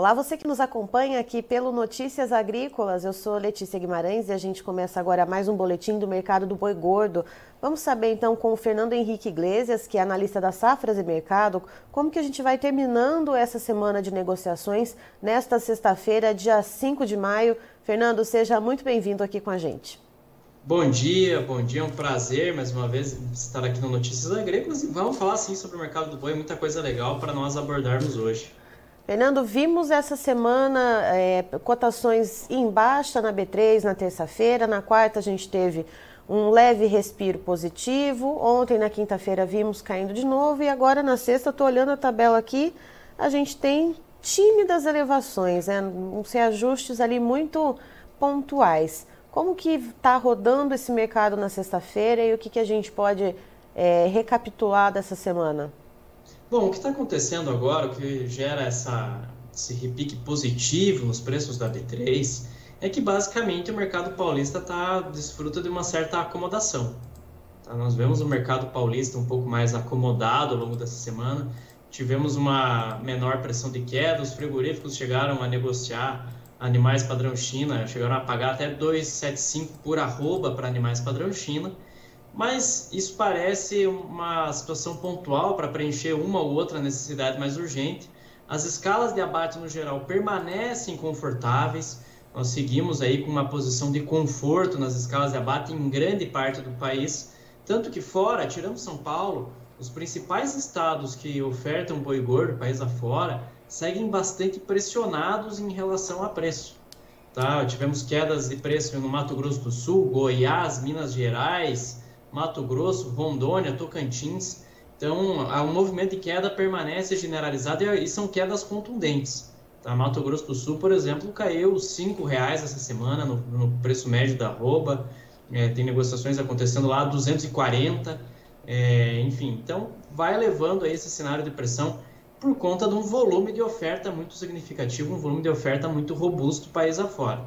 Olá, você que nos acompanha aqui pelo Notícias Agrícolas. Eu sou Letícia Guimarães e a gente começa agora mais um boletim do mercado do boi gordo. Vamos saber então com o Fernando Henrique Iglesias, que é analista da Safras e Mercado, como que a gente vai terminando essa semana de negociações nesta sexta-feira, dia 5 de maio. Fernando, seja muito bem-vindo aqui com a gente. Bom dia, bom dia, é um prazer mais uma vez estar aqui no Notícias Agrícolas e vamos falar sim sobre o mercado do boi, muita coisa legal para nós abordarmos hoje. Fernando, vimos essa semana é, cotações em baixa na B3 na terça-feira, na quarta a gente teve um leve respiro positivo, ontem na quinta-feira vimos caindo de novo e agora na sexta, estou olhando a tabela aqui, a gente tem tímidas elevações, né? uns reajustes ali muito pontuais. Como que está rodando esse mercado na sexta-feira e o que, que a gente pode é, recapitular dessa semana? Bom, o que está acontecendo agora, o que gera essa, esse repique positivo nos preços da B3, é que basicamente o mercado paulista tá, desfruta de uma certa acomodação. Tá? Nós vemos o mercado paulista um pouco mais acomodado ao longo dessa semana, tivemos uma menor pressão de queda, os frigoríficos chegaram a negociar animais padrão China, chegaram a pagar até 2,75 por arroba para animais padrão China, mas isso parece uma situação pontual para preencher uma ou outra necessidade mais urgente. As escalas de abate no geral permanecem confortáveis. Nós seguimos aí com uma posição de conforto nas escalas de abate em grande parte do país, tanto que fora, tirando São Paulo, os principais estados que ofertam boi gordo, país afora, seguem bastante pressionados em relação a preço. Tá? Tivemos quedas de preço no Mato Grosso do Sul, Goiás, Minas Gerais, Mato Grosso, Rondônia, Tocantins. Então, o movimento de queda permanece generalizado e são quedas contundentes. Tá? Mato Grosso do Sul, por exemplo, caiu R$ reais essa semana no, no, preço médio da arroba. É, tem negociações acontecendo lá, 240. É, enfim, então vai levando a esse cenário de pressão por conta de um volume de oferta muito significativo, um volume de oferta muito robusto país afora.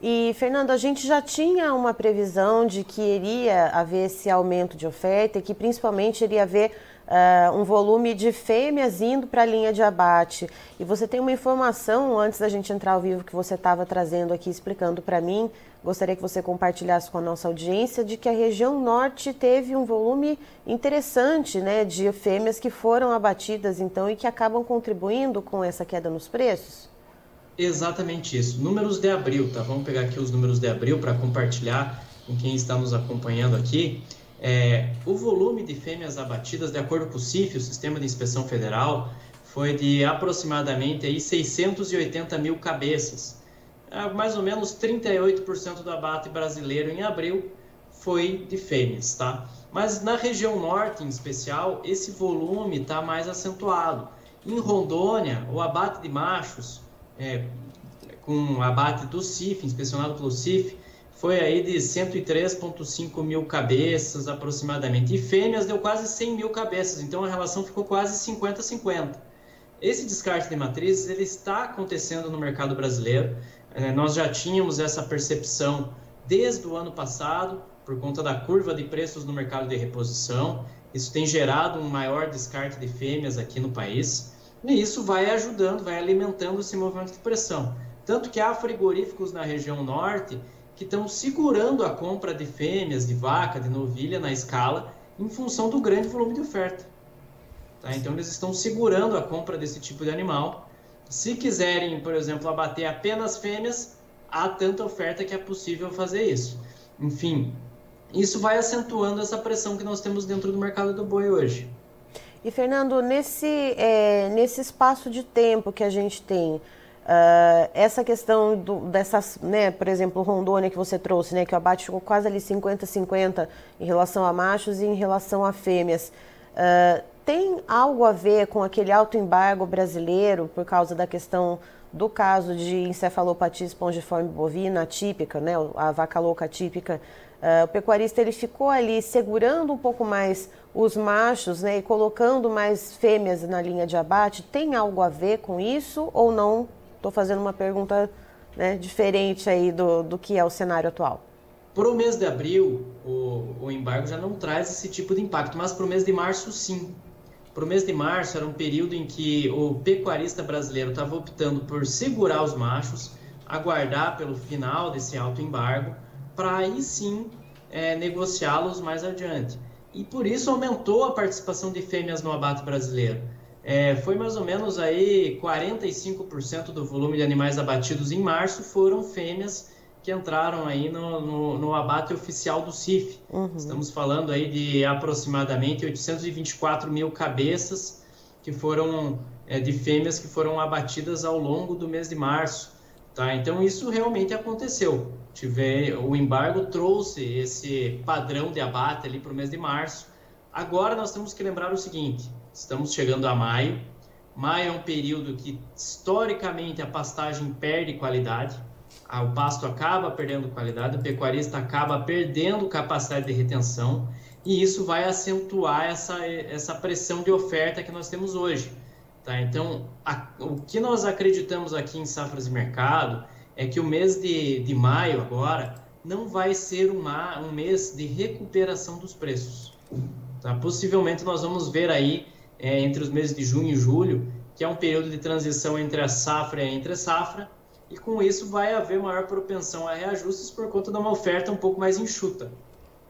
E, Fernando, a gente já tinha uma previsão de que iria haver esse aumento de oferta e que principalmente iria haver uh, um volume de fêmeas indo para a linha de abate. E você tem uma informação, antes da gente entrar ao vivo, que você estava trazendo aqui, explicando para mim, gostaria que você compartilhasse com a nossa audiência, de que a região norte teve um volume interessante né, de fêmeas que foram abatidas, então, e que acabam contribuindo com essa queda nos preços? Exatamente isso. Números de abril, tá? Vamos pegar aqui os números de abril para compartilhar com quem está nos acompanhando aqui. É, o volume de fêmeas abatidas, de acordo com o CIF, o Sistema de Inspeção Federal, foi de aproximadamente aí 680 mil cabeças. É, mais ou menos 38% do abate brasileiro em abril foi de fêmeas, tá? Mas na região norte, em especial, esse volume está mais acentuado. Em Rondônia, o abate de machos é, com abate do CIF, inspecionado pelo CIF, foi aí de 103,5 mil cabeças aproximadamente. E fêmeas deu quase 100 mil cabeças, então a relação ficou quase 50-50. Esse descarte de matrizes ele está acontecendo no mercado brasileiro. É, nós já tínhamos essa percepção desde o ano passado, por conta da curva de preços no mercado de reposição. Isso tem gerado um maior descarte de fêmeas aqui no país. E isso vai ajudando, vai alimentando esse movimento de pressão. Tanto que há frigoríficos na região norte que estão segurando a compra de fêmeas, de vaca, de novilha na escala, em função do grande volume de oferta. Tá? Então, eles estão segurando a compra desse tipo de animal. Se quiserem, por exemplo, abater apenas fêmeas, há tanta oferta que é possível fazer isso. Enfim, isso vai acentuando essa pressão que nós temos dentro do mercado do boi hoje. E Fernando, nesse, é, nesse espaço de tempo que a gente tem, uh, essa questão do, dessas, né, por exemplo, Rondônia que você trouxe, né, que o abate ficou quase ali 50-50 em relação a machos e em relação a fêmeas. Uh, tem algo a ver com aquele alto embargo brasileiro por causa da questão do caso de encefalopatia espongiforme bovina atípica, né, a vaca louca atípica? Uh, o pecuarista ele ficou ali segurando um pouco mais os machos né, e colocando mais fêmeas na linha de abate. Tem algo a ver com isso ou não? Estou fazendo uma pergunta né, diferente aí do, do que é o cenário atual. Para o mês de abril, o, o embargo já não traz esse tipo de impacto, mas para o mês de março, sim. para o mês de março era um período em que o pecuarista brasileiro estava optando por segurar os machos, aguardar pelo final desse alto embargo, para aí sim é, negociá-los mais adiante. E por isso aumentou a participação de fêmeas no abate brasileiro. É, foi mais ou menos aí 45% do volume de animais abatidos em março foram fêmeas que entraram aí no, no, no abate oficial do CIF. Uhum. Estamos falando aí de aproximadamente 824 mil cabeças que foram é, de fêmeas que foram abatidas ao longo do mês de março. Tá? Então isso realmente aconteceu. Tive, o embargo trouxe esse padrão de abate ali para o mês de março. Agora nós temos que lembrar o seguinte: estamos chegando a maio. Maio é um período que historicamente a pastagem perde qualidade o pasto acaba perdendo qualidade, o pecuarista acaba perdendo capacidade de retenção e isso vai acentuar essa, essa pressão de oferta que nós temos hoje. Tá? Então, a, o que nós acreditamos aqui em Safras e Mercado é que o mês de, de maio agora não vai ser uma, um mês de recuperação dos preços. Tá? Possivelmente nós vamos ver aí, é, entre os meses de junho e julho, que é um período de transição entre a safra e a entre safra, e com isso vai haver maior propensão a reajustes por conta de uma oferta um pouco mais enxuta.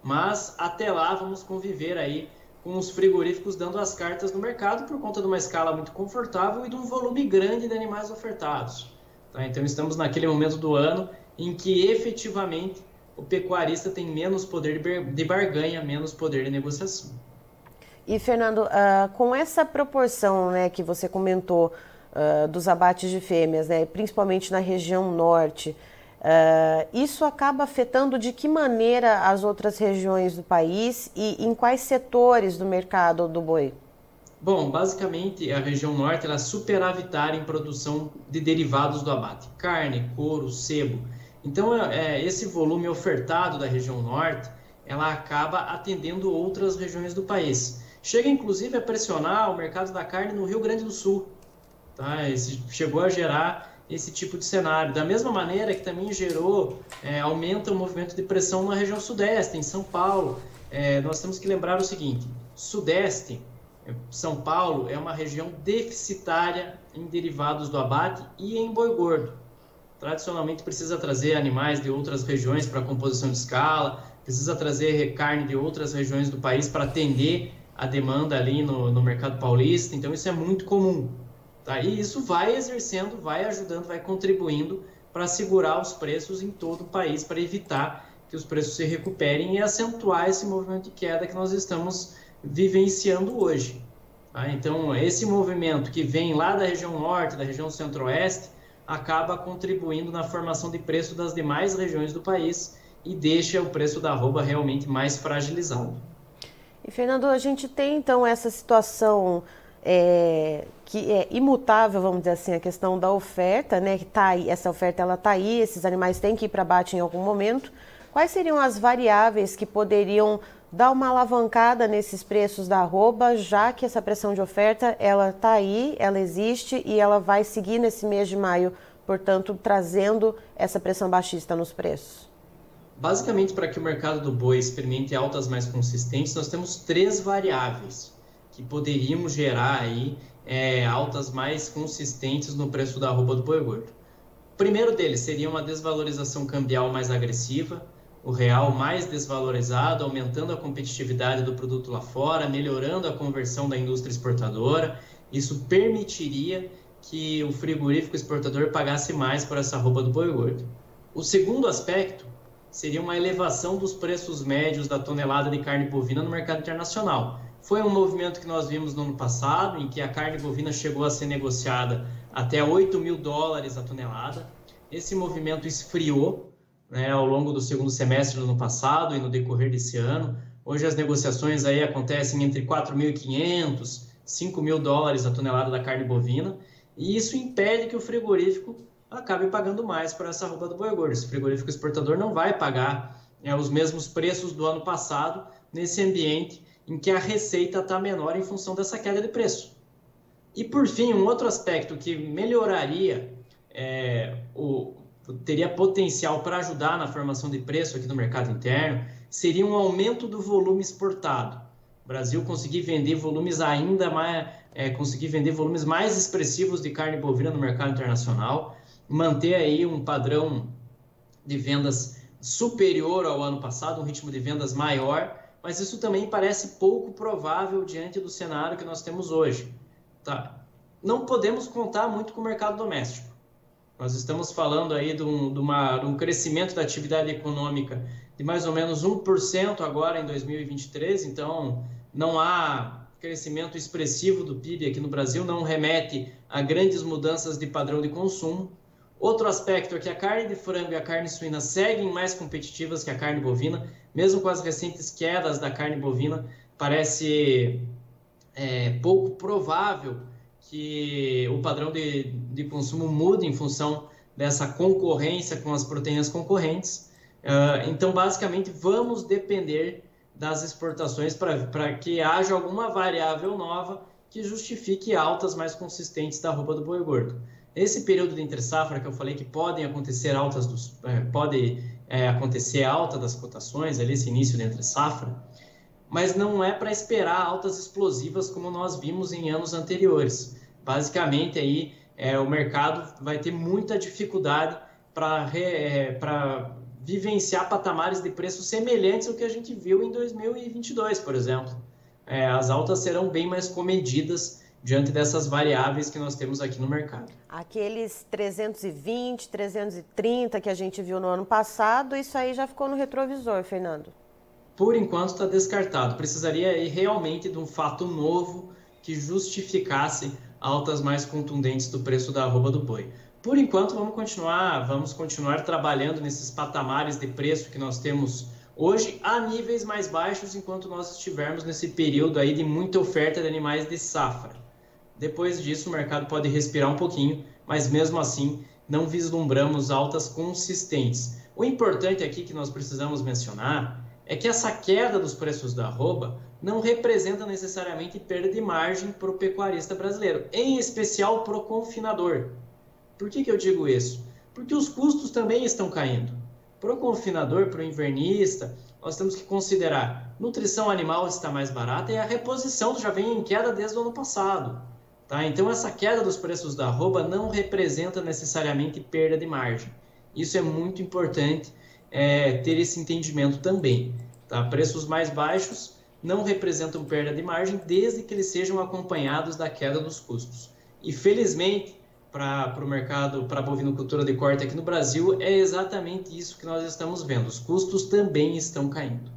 Mas até lá vamos conviver aí com os frigoríficos dando as cartas no mercado por conta de uma escala muito confortável e de um volume grande de animais ofertados. Tá? Então estamos naquele momento do ano em que efetivamente o pecuarista tem menos poder de barganha, menos poder de negociação. E Fernando, uh, com essa proporção né, que você comentou uh, dos abates de fêmeas, né, principalmente na região norte. Uh, isso acaba afetando de que maneira as outras regiões do país e em quais setores do mercado do boi? Bom, basicamente a região norte é superavitária em produção de derivados do abate, carne, couro, sebo. Então, é, esse volume ofertado da região norte, ela acaba atendendo outras regiões do país. Chega inclusive a pressionar o mercado da carne no Rio Grande do Sul, Tá? Esse, chegou a gerar esse tipo de cenário. Da mesma maneira que também gerou, é, aumenta o movimento de pressão na região sudeste, em São Paulo. É, nós temos que lembrar o seguinte: sudeste, é, São Paulo, é uma região deficitária em derivados do abate e em boi gordo. Tradicionalmente precisa trazer animais de outras regiões para composição de escala, precisa trazer carne de outras regiões do país para atender a demanda ali no, no mercado paulista. Então isso é muito comum. Tá? E isso vai exercendo, vai ajudando, vai contribuindo para segurar os preços em todo o país, para evitar que os preços se recuperem e acentuar esse movimento de queda que nós estamos vivenciando hoje. Tá? Então, esse movimento que vem lá da região norte, da região centro-oeste, acaba contribuindo na formação de preço das demais regiões do país e deixa o preço da arroba realmente mais fragilizado. E Fernando, a gente tem então essa situação é, que é imutável, vamos dizer assim, a questão da oferta, né? Que tá aí, essa oferta ela tá aí, esses animais têm que ir para abate em algum momento. Quais seriam as variáveis que poderiam dar uma alavancada nesses preços da arroba, já que essa pressão de oferta ela está aí, ela existe e ela vai seguir nesse mês de maio, portanto, trazendo essa pressão baixista nos preços? Basicamente, para que o mercado do boi experimente altas mais consistentes, nós temos três variáveis que poderiam gerar aí é, altas mais consistentes no preço da arroba do boi gordo. O primeiro deles seria uma desvalorização cambial mais agressiva, o real mais desvalorizado, aumentando a competitividade do produto lá fora, melhorando a conversão da indústria exportadora. Isso permitiria que o frigorífico exportador pagasse mais por essa arroba do boi gordo. O segundo aspecto seria uma elevação dos preços médios da tonelada de carne bovina no mercado internacional. Foi um movimento que nós vimos no ano passado, em que a carne bovina chegou a ser negociada até 8 mil dólares a tonelada. Esse movimento esfriou né, ao longo do segundo semestre do ano passado e no decorrer desse ano. Hoje as negociações aí acontecem entre 4.500, 5 mil dólares a tonelada da carne bovina, e isso impede que o frigorífico acabe pagando mais por essa roupa do boi gordo. Esse frigorífico exportador não vai pagar é, os mesmos preços do ano passado nesse ambiente em que a receita está menor em função dessa queda de preço. E por fim, um outro aspecto que melhoraria, é, o, teria potencial para ajudar na formação de preço aqui no mercado interno, seria um aumento do volume exportado. O Brasil conseguir vender volumes ainda mais, é, conseguir vender volumes mais expressivos de carne bovina no mercado internacional, manter aí um padrão de vendas superior ao ano passado, um ritmo de vendas maior, mas isso também parece pouco provável diante do cenário que nós temos hoje. Tá? Não podemos contar muito com o mercado doméstico. Nós estamos falando aí de um, de, uma, de um crescimento da atividade econômica de mais ou menos 1% agora em 2023, então não há crescimento expressivo do PIB aqui no Brasil, não remete a grandes mudanças de padrão de consumo. Outro aspecto é que a carne de frango e a carne suína seguem mais competitivas que a carne bovina, mesmo com as recentes quedas da carne bovina, parece é, pouco provável que o padrão de, de consumo mude em função dessa concorrência com as proteínas concorrentes. Uh, então, basicamente, vamos depender das exportações para que haja alguma variável nova que justifique altas mais consistentes da roupa do boi gordo. Esse período de entre safra que eu falei que podem acontecer altas dos, é, pode é, acontecer alta das cotações ali esse início de entre safra, mas não é para esperar altas explosivas como nós vimos em anos anteriores. Basicamente aí é, o mercado vai ter muita dificuldade para é, vivenciar patamares de preços semelhantes ao que a gente viu em 2022, por exemplo. É, as altas serão bem mais comedidas diante dessas variáveis que nós temos aqui no mercado. Aqueles 320, 330 que a gente viu no ano passado, isso aí já ficou no retrovisor, Fernando? Por enquanto está descartado. Precisaria realmente de um fato novo que justificasse altas mais contundentes do preço da arroba do boi. Por enquanto vamos continuar, vamos continuar trabalhando nesses patamares de preço que nós temos hoje a níveis mais baixos enquanto nós estivermos nesse período aí de muita oferta de animais de safra. Depois disso, o mercado pode respirar um pouquinho, mas mesmo assim não vislumbramos altas consistentes. O importante aqui que nós precisamos mencionar é que essa queda dos preços da arroba não representa necessariamente perda de margem para o pecuarista brasileiro, em especial para o confinador. Por que, que eu digo isso? Porque os custos também estão caindo. Para o confinador, para o invernista, nós temos que considerar nutrição animal está mais barata e a reposição já vem em queda desde o ano passado. Tá? Então, essa queda dos preços da arroba não representa necessariamente perda de margem. Isso é muito importante é, ter esse entendimento também. Tá? Preços mais baixos não representam perda de margem desde que eles sejam acompanhados da queda dos custos. E felizmente, para o mercado, para a bovinocultura de corte aqui no Brasil, é exatamente isso que nós estamos vendo. Os custos também estão caindo.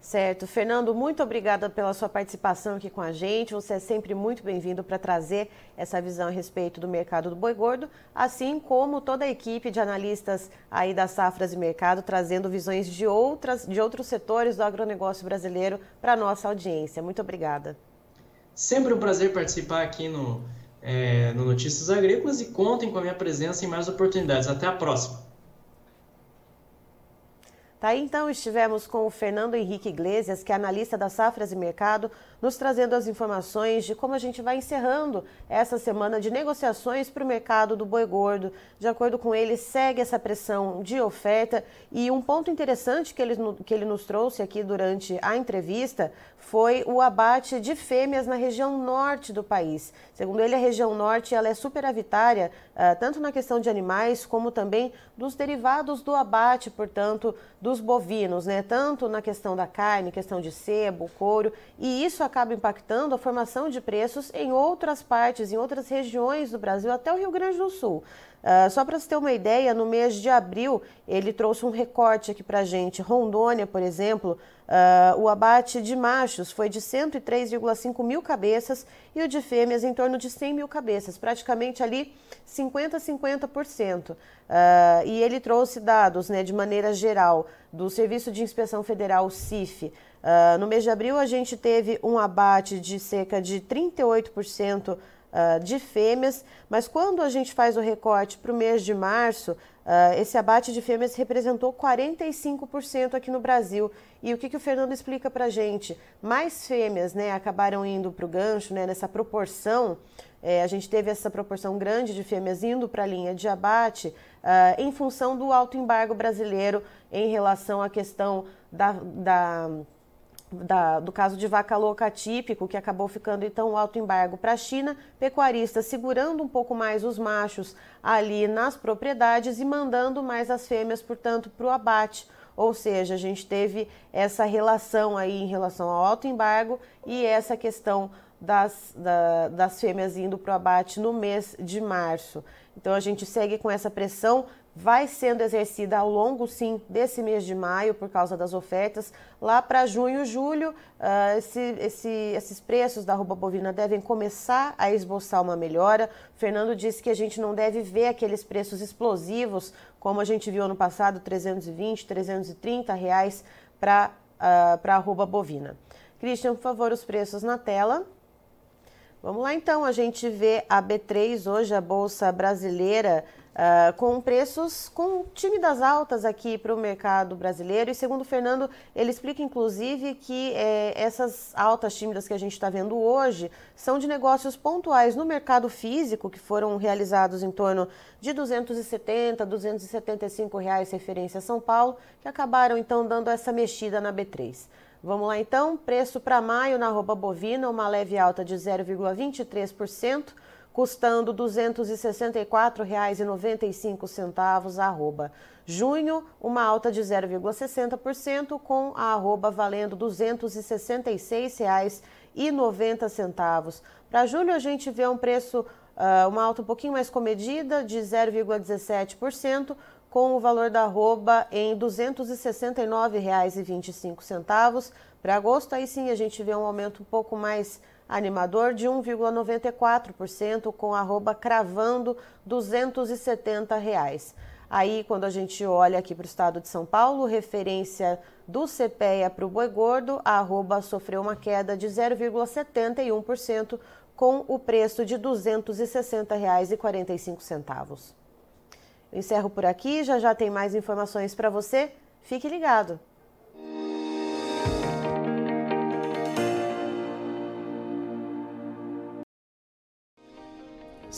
Certo. Fernando, muito obrigada pela sua participação aqui com a gente. Você é sempre muito bem-vindo para trazer essa visão a respeito do mercado do boi gordo, assim como toda a equipe de analistas aí das safras e mercado, trazendo visões de, outras, de outros setores do agronegócio brasileiro para a nossa audiência. Muito obrigada. Sempre um prazer participar aqui no, é, no Notícias Agrícolas e contem com a minha presença em mais oportunidades. Até a próxima. Tá aí, então, estivemos com o Fernando Henrique Iglesias, que é analista da Safras e Mercado, nos trazendo as informações de como a gente vai encerrando essa semana de negociações para o mercado do boi gordo. De acordo com ele, segue essa pressão de oferta e um ponto interessante que ele, que ele nos trouxe aqui durante a entrevista foi o abate de fêmeas na região norte do país. Segundo ele, a região norte ela é superavitária, uh, tanto na questão de animais como também dos derivados do abate, portanto, dos bovinos, né? tanto na questão da carne, questão de sebo, couro, e isso acaba impactando a formação de preços em outras partes, em outras regiões do Brasil, até o Rio Grande do Sul. Uh, só para você ter uma ideia, no mês de abril ele trouxe um recorte aqui para a gente. Rondônia, por exemplo, uh, o abate de machos foi de 103,5 mil cabeças e o de fêmeas em torno de 100 mil cabeças, praticamente ali 50% 50%. Uh, e ele trouxe dados né, de maneira geral do Serviço de Inspeção Federal, CIF. No mês de abril a gente teve um abate de cerca de 38% uh, de fêmeas, mas quando a gente faz o recorte para o mês de março, uh, esse abate de fêmeas representou 45% aqui no Brasil. E o que, que o Fernando explica para a gente? Mais fêmeas né, acabaram indo para o gancho, né, nessa proporção. É, a gente teve essa proporção grande de fêmeas indo para a linha de abate uh, em função do alto embargo brasileiro em relação à questão da, da da, do caso de vaca louca típico, que acabou ficando então alto embargo para a China, pecuaristas segurando um pouco mais os machos ali nas propriedades e mandando mais as fêmeas, portanto, para o abate. Ou seja, a gente teve essa relação aí em relação ao alto embargo e essa questão das, da, das fêmeas indo para o abate no mês de março. Então a gente segue com essa pressão vai sendo exercida ao longo, sim, desse mês de maio, por causa das ofertas. Lá para junho, julho, uh, esse, esse, esses preços da roupa bovina devem começar a esboçar uma melhora. Fernando disse que a gente não deve ver aqueles preços explosivos, como a gente viu no passado, 320, 330 reais para uh, a roupa bovina. Christian, por favor, os preços na tela. Vamos lá então, a gente vê a B3 hoje, a Bolsa Brasileira, uh, com preços com tímidas altas aqui para o mercado brasileiro. E segundo o Fernando, ele explica inclusive que eh, essas altas tímidas que a gente está vendo hoje são de negócios pontuais no mercado físico, que foram realizados em torno de 270, 275 reais referência a São Paulo, que acabaram então dando essa mexida na B3. Vamos lá então, preço para maio na arroba bovina, uma leve alta de 0,23%, custando R$ 264,95 a arroba. Junho, uma alta de 0,60%, com a arroba valendo R$ 266,90. Para julho, a gente vê um preço, uh, uma alta um pouquinho mais comedida, de 0,17%, com o valor da arroba em R$ 269,25. Para agosto, aí sim a gente vê um aumento um pouco mais animador de 1,94%, com arroba cravando 270 reais. Aí, quando a gente olha aqui para o estado de São Paulo, referência do CPEA para o boi gordo, a arroba sofreu uma queda de 0,71%, com o preço de R$ 260,45. Eu encerro por aqui, já já tem mais informações para você. Fique ligado.